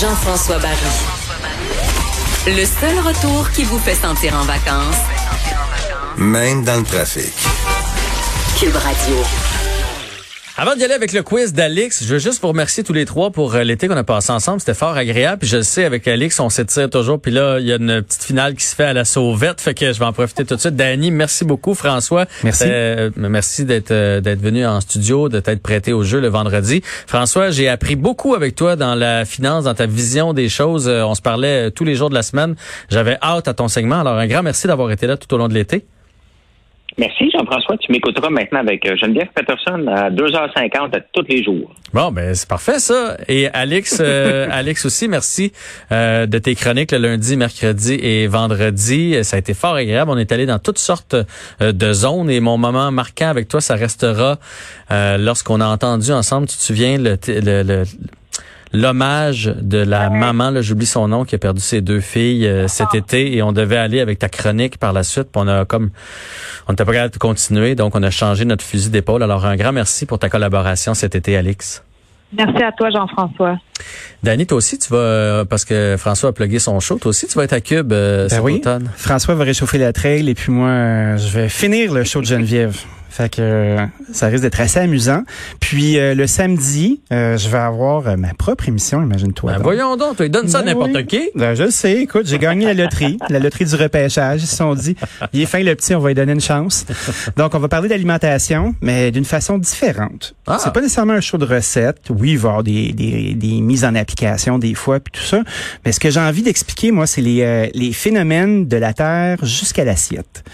Jean-François Barry. Le seul retour qui vous fait sentir en vacances, Même dans le trafic. Cube Radio. Avant d'y aller avec le quiz d'Alix, je veux juste vous remercier tous les trois pour euh, l'été qu'on a passé ensemble. C'était fort agréable. Puis je le sais, avec Alix, on s'étire toujours. Puis là, il y a une petite finale qui se fait à la sauvette. Fait que je vais en profiter tout de suite. Danny, merci beaucoup. François, Merci. euh, merci d'être euh, d'être venu en studio, de t'être prêté au jeu le vendredi. François, j'ai appris beaucoup avec toi dans la finance, dans ta vision des choses. Euh, on se parlait tous les jours de la semaine. J'avais hâte à ton segment. Alors un grand merci d'avoir été là tout au long de l'été. Merci, Jean-François. Tu m'écouteras maintenant avec euh, Geneviève Peterson à 2h50 à tous les jours. Bon, ben c'est parfait ça. Et Alex, euh, Alex aussi, merci euh, de tes chroniques le lundi, mercredi et vendredi. Ça a été fort agréable. On est allé dans toutes sortes euh, de zones et mon moment marquant avec toi, ça restera euh, lorsqu'on a entendu ensemble, tu te souviens, le, le- le- l'hommage de la maman, là, j'oublie son nom, qui a perdu ses deux filles euh, cet été et on devait aller avec ta chronique par la suite. Puis on a comme, on n'était pas capable de continuer, donc on a changé notre fusil d'épaule. Alors un grand merci pour ta collaboration cet été, Alix. Merci à toi, Jean-François. Dani, toi aussi, tu vas, euh, parce que François a plugué son show, toi aussi, tu vas être à Cube euh, Ben cet oui. automne. François va réchauffer la trail et puis moi, euh, je vais finir le show de Geneviève. Fait que euh, ça risque d'être assez amusant. Puis euh, le samedi, euh, je vais avoir euh, ma propre émission, imagine-toi. Ben, voyons donc, toi, il donne ça à Ben n'importe oui. qui. Ben, je sais, écoute, j'ai gagné la loterie, la loterie du repêchage. Ils se sont dit, il est fin le petit, on va lui donner une chance. Donc, on va parler d'alimentation, mais d'une façon différente. Ah. C'est pas nécessairement un show de recettes. Oui, il va y avoir des, des, des mises en application des fois, puis tout ça. Mais ce que j'ai envie d'expliquer, moi, c'est les, euh, les phénomènes de la Terre jusqu'à l'assiette.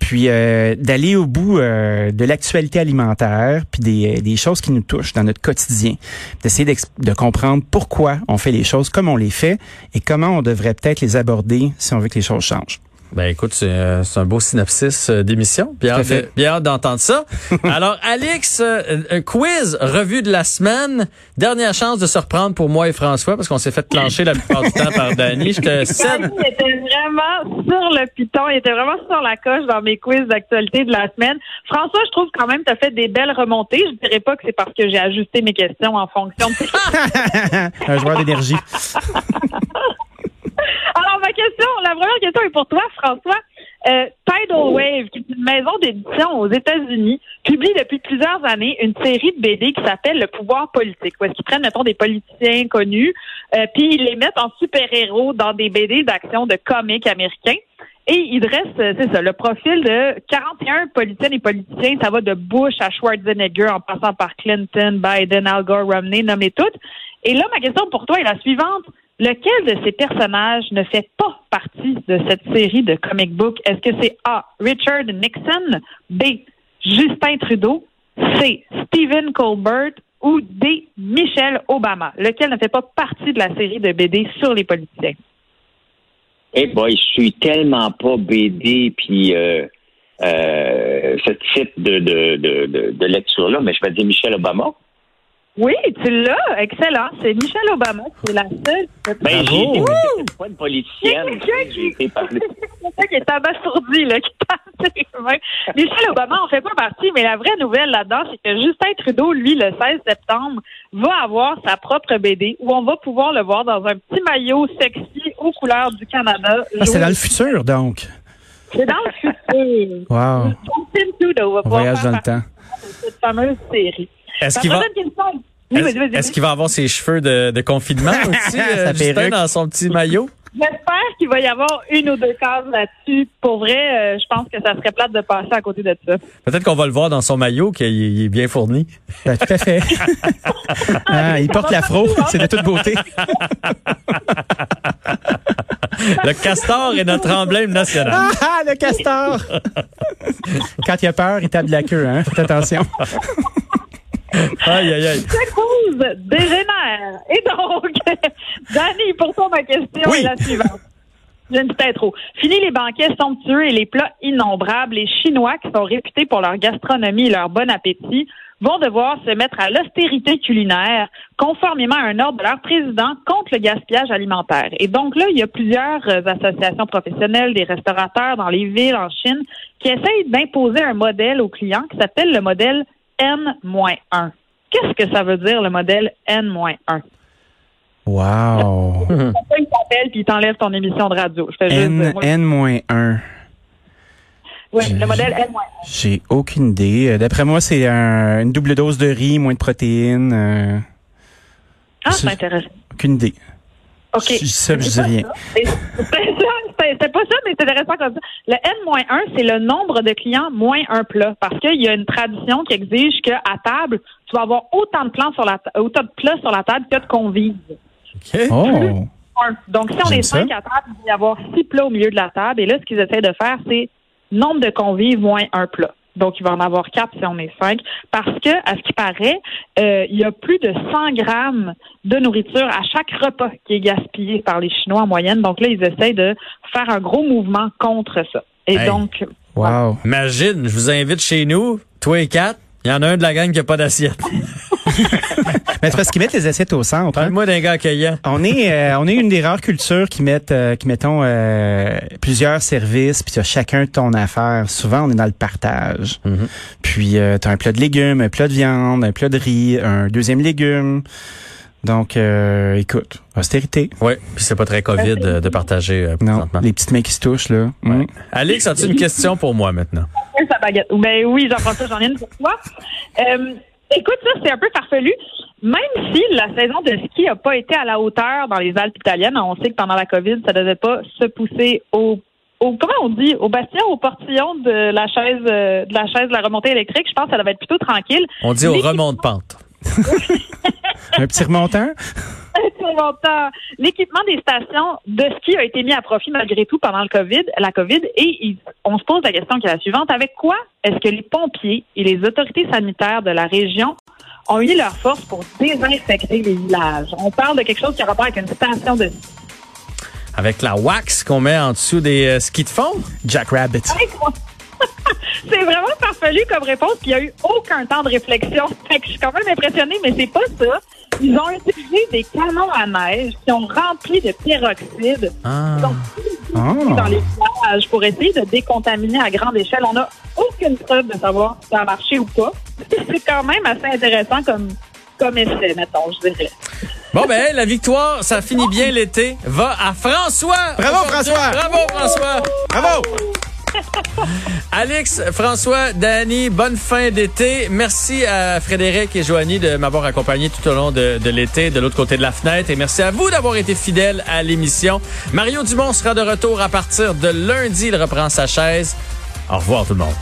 Puis euh, d'aller au bout euh, de l'actualité alimentaire, puis des, euh, des choses qui nous touchent dans notre quotidien, d'essayer de comprendre pourquoi on fait les choses comme on les fait et comment on devrait peut-être les aborder si on veut que les choses changent. Ben écoute, c'est euh, c'est un beau synopsis euh, d'émission. Bien hâte, hâte d'entendre ça. Alors, Alex, euh, un quiz, revue de la semaine. Dernière chance de se reprendre pour moi et François, parce qu'on s'est fait plancher la plupart du temps par Dani. Je te cède. Il était vraiment sur le piton, il était vraiment sur la coche dans mes quiz d'actualité de la semaine. François, je trouve quand même que tu as fait des belles remontées. Je dirais pas que c'est parce que j'ai ajusté mes questions en fonction de un joueur d'énergie. Alors, ma question, la première question est pour toi, François. Euh, Tidal Wave, qui est une maison d'édition aux États-Unis, publie depuis plusieurs années une série de BD qui s'appelle Le pouvoir politique, où est-ce qu'ils prennent, mettons, des politiciens connus, euh, puis ils les mettent en super-héros dans des BD d'action de comics américains. Et ils dressent, euh, c'est ça, le profil de 41 politiciennes et politiciens. Ça va de Bush à Schwarzenegger, en passant par Clinton, Biden, Al Gore, Romney, nommez toutes. Et là, ma question pour toi est la suivante. Lequel de ces personnages ne fait pas partie de cette série de comic book? Est-ce que c'est A. Richard Nixon, B. Justin Trudeau, C. Stephen Colbert ou D. Michelle Obama? Lequel ne fait pas partie de la série de BD sur les politiciens? Eh boy, je suis tellement pas BD puis euh, euh, ce type de lecture-là, mais je vais dire Michelle Obama. Oui, tu l'as. Excellent. C'est Michelle Obama qui est la seule. Ben, j'ai c'est pas une politicienne. Y a quelqu'un J'ai été parler. C'est ça qui est abasourdi, là, qui passe les mains. Michel Obama en fait pas partie, mais la vraie nouvelle là-dedans, c'est que Justin Trudeau, lui, le 16 septembre, va avoir sa propre BD où on va pouvoir le voir dans un petit maillot sexy aux couleurs du Canada. Ah, c'est dans le futur, donc. C'est dans le futur. Wow. Justin Trudeau va On pouvoir voyage faire dans le temps. de cette fameuse série. Est-ce qu'il va, qu'il avoir ses cheveux de, de confinement aussi, euh, Justin, dans son petit maillot? J'espère qu'il va y avoir une ou deux cases là-dessus. Pour vrai, euh, je pense que ça serait plate de passer à côté de ça. Peut-être qu'on va le voir dans son maillot, qu'il il est bien fourni. Ben, tout à fait. ah, il porte l'afro, c'est de toute beauté. Le castor est notre emblème national. Ah, ah, le castor! Quand il a peur, il tape de la queue, hein? Faites attention. Aïe, aïe, aïe. Cause dégénère. Et donc, Danny, pour toi, ma question Oui. est la suivante. J'ai une petite intro. Fini les banquets somptueux et les plats innombrables. Les Chinois, qui sont réputés pour leur gastronomie et leur bon appétit, vont devoir se mettre à l'austérité culinaire, conformément à un ordre de leur président contre le gaspillage alimentaire. Et donc là, il y a plusieurs euh, associations professionnelles, des restaurateurs dans les villes en Chine, qui essayent d'imposer un modèle aux clients qui s'appelle le modèle N-1. Qu'est-ce que ça veut dire, le modèle N-1? Wow. Il t'appelle puis il t'enlève ton émission de radio? Je fais juste N, dire, moi, N-1. oui, le modèle N-1. J'ai aucune idée. D'après moi, c'est un- une double dose de riz, moins de protéines. euh, Ah, c'est intéressant. aucune idée. OK. Je dis ça, C'est pas rien. C'est pas ça, mais c'est intéressant comme ça. Le N-1, c'est le nombre de clients moins un plat. Parce qu'il y a une tradition qui exige qu'à table, tu vas avoir autant de plats sur la, ta- autant de plats sur la table que de convives. OK. Oh. Donc, si on est ça. cinq à table, il va y avoir six plats au milieu de la table. Et là, ce qu'ils essaient de faire, c'est nombre de convives moins un plat. Donc, il va en avoir quatre si on est cinq. Parce que, à ce qui paraît, euh, il y a plus de 100 grammes de nourriture à chaque repas qui est gaspillé par les Chinois en moyenne. Donc là, ils essayent de faire un gros mouvement contre ça. Et Hey. donc, Wow. Imagine, je vous invite chez nous, toi et quatre. Il y en a un de la gang qui n'a pas d'assiette. Mais c'est parce qu'ils mettent les assiettes au centre. hein. Parle-moi d'un gars accueillant. On est, euh, on est une des rares cultures qui mettent, euh, qui mettons euh, plusieurs services, puis tu as chacun ton affaire. Souvent, on est dans le partage. Mhm. Puis tu as un plat de légumes, un plat de viande, un plat de riz, un deuxième légume. Donc, euh, écoute, austérité. Oui, puis c'est pas très COVID de, de partager euh, Non, les petites mains qui se touchent là. Mm. Alex, as-tu une question pour moi maintenant? Sa baguette. Ben oui, Jean-François, j'en ai une pour toi. Euh, écoute, ça, c'est un peu farfelu. Même si la saison de ski n'a pas été à la hauteur dans les Alpes italiennes, on sait que pendant la COVID, ça ne devait pas se pousser au, au comment on dit, au bastion, au portillon de la chaise euh, de la chaise de la remontée électrique. Je pense que ça devait être plutôt tranquille. On dit au remont de pente. Un petit remontant? Longtemps. L'équipement des stations de ski a été mis à profit malgré tout pendant le COVID, la COVID, et il- on se pose la question qui est la suivante. Avec quoi est-ce que les pompiers et les autorités sanitaires de la région ont uni leurs forces pour désinfecter les villages? On parle de quelque chose qui a rapport avec une station de ski. Avec la wax qu'on met en dessous des euh, skis de fond? Jack Rabbit. C'est vraiment farfelu comme réponse, puis il n'y a eu aucun temps de réflexion. Fait que je suis quand même impressionnée, mais c'est pas ça. Ils ont utilisé des canons à neige qui ont rempli de peroxyde. Ah. Donc, Oh. dans les villages pour essayer de décontaminer à grande échelle. On n'a aucune preuve de savoir si ça a marché ou pas. C'est quand même assez intéressant comme, comme essai, mettons, je dirais. Bon, ben, la victoire, ça finit bien l'été. Va à François! Bravo. François! Bravo, François! Bravo! Alex, François, Danny, bonne fin d'été. Merci à Frédéric et Joanie de m'avoir accompagné tout au long de, l'été de l'autre côté de la fenêtre. Et merci à vous d'avoir été fidèles à l'émission. Mario Dumont sera de retour à partir de lundi. Il reprend sa chaise. Au revoir tout le monde.